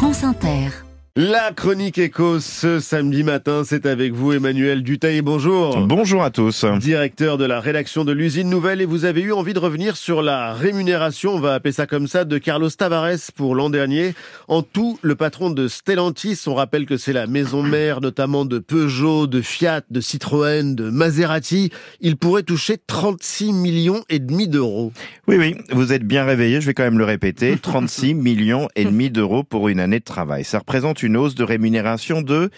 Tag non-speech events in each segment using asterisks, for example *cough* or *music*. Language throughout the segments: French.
France Inter. La chronique éco ce samedi matin, c'est avec vous Emmanuel Dutaille. Bonjour. Bonjour à tous. Directeur de la rédaction de l'usine Nouvelle et vous avez eu envie de revenir sur la rémunération, on va appeler ça comme ça, de Carlos Tavares pour l'an dernier. En tout, le patron de Stellantis, on rappelle que c'est la maison mère notamment de Peugeot, de Fiat, de Citroën, de Maserati. Il pourrait toucher 36 millions et demi d'euros. Oui, oui, vous êtes bien réveillé, je vais quand même le répéter. *laughs* 36 millions et demi d'euros pour une année de travail. Ça représente une hausse de rémunération de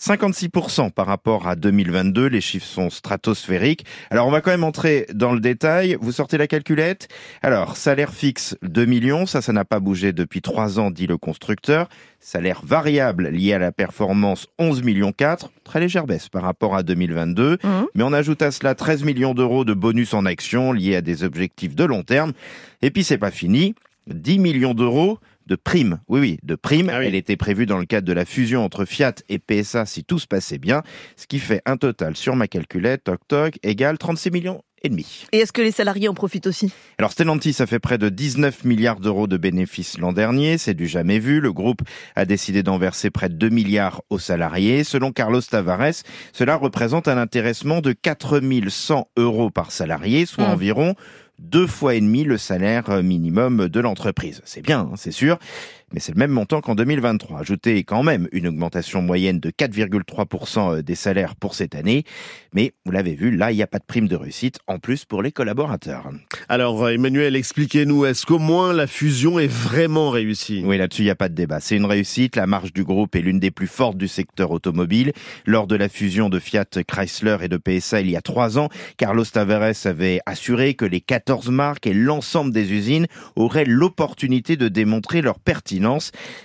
56% par rapport à 2022. Les chiffres sont stratosphériques. Alors, on va quand même entrer dans le détail. Vous sortez la calculette. Alors, salaire fixe 2 millions. Ça, ça n'a pas bougé depuis 3 ans, dit le constructeur. Salaire variable lié à la performance 11 millions 4. Très légère baisse par rapport à 2022. Mmh. Mais on ajoute à cela 13 millions d'euros de bonus en action liés à des objectifs de long terme. Et puis, c'est pas fini. 10 millions d'euros de prime. Oui, oui, de prime. Ah Elle était prévue dans le cadre de la fusion entre Fiat et PSA si tout se passait bien, ce qui fait un total sur ma calculette, toc toc, égale 36 millions et demi. Et est-ce que les salariés en profitent aussi? Alors Stellantis a fait près de 19 milliards d'euros de bénéfices l'an dernier, c'est du jamais vu. Le groupe a décidé d'en verser près de 2 milliards aux salariés. Selon Carlos Tavares, cela représente un intéressement de 4100 euros par salarié, soit mmh. environ deux fois et demi le salaire minimum de l'entreprise. C'est bien, hein, c'est sûr mais c'est le même montant qu'en 2023. Ajoutez quand même une augmentation moyenne de 4,3% euh, des salaires pour cette année. Mais vous l'avez vu, là, il n'y a pas de prime de réussite en plus pour les collaborateurs. Alors, euh, Emmanuel, expliquez-nous, est-ce qu'au moins la fusion est vraiment réussie? Oui, là-dessus, il n'y a pas de débat. C'est une réussite. La marge du groupe est l'une des plus fortes du secteur automobile. Lors de la fusion de Fiat Chrysler et de PSA il y a trois ans, Carlos Tavares avait assuré que les 14 marques et l'ensemble des usines auraient l'opportunité de démontrer leur pertinence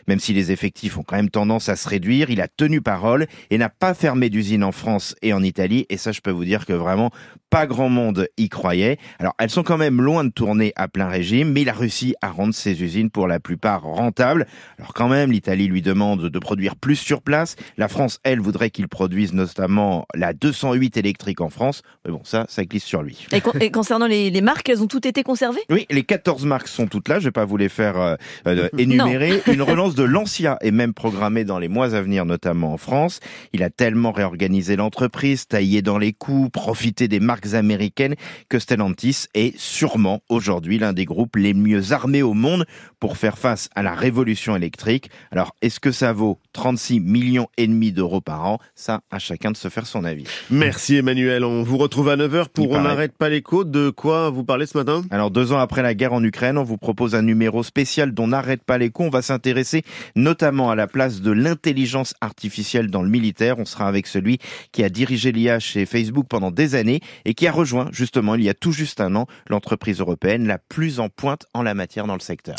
même si les effectifs ont quand même tendance à se réduire, il a tenu parole et n'a pas fermé d'usine en France et en Italie. Et ça, je peux vous dire que vraiment, pas grand monde y croyait. Alors, elles sont quand même loin de tourner à plein régime, mais il a réussi à rendre ses usines pour la plupart rentables. Alors quand même, l'Italie lui demande de produire plus sur place. La France, elle, voudrait qu'il produise notamment la 208 électrique en France. Mais bon, ça, ça glisse sur lui. Et, concernant les, marques, elles ont toutes été conservées? Oui, les 14 marques sont toutes là. Je vais pas vous les faire euh, euh, énumérer. Une relance de l'Ancia est même programmée dans les mois à venir, notamment en France. Il a tellement réorganisé l'entreprise, taillé dans les coûts, profité des marques américaines que Stellantis est sûrement aujourd'hui l'un des groupes les mieux armés au monde pour faire face à la révolution électrique. Alors, est-ce que ça vaut 36 millions et demi d'euros par an? Ça, à chacun de se faire son avis. Merci Emmanuel. On vous retrouve à 9h pour On n'arrête pas l'écho. De quoi vous parlez ce matin? Alors, deux ans après la guerre en Ukraine, on vous propose un numéro spécial dont n'arrête pas l'écho. Va s'intéresser notamment à la place de l'intelligence artificielle dans le militaire. On sera avec celui qui a dirigé l'IA chez Facebook pendant des années et qui a rejoint justement il y a tout juste un an l'entreprise européenne la plus en pointe en la matière dans le secteur.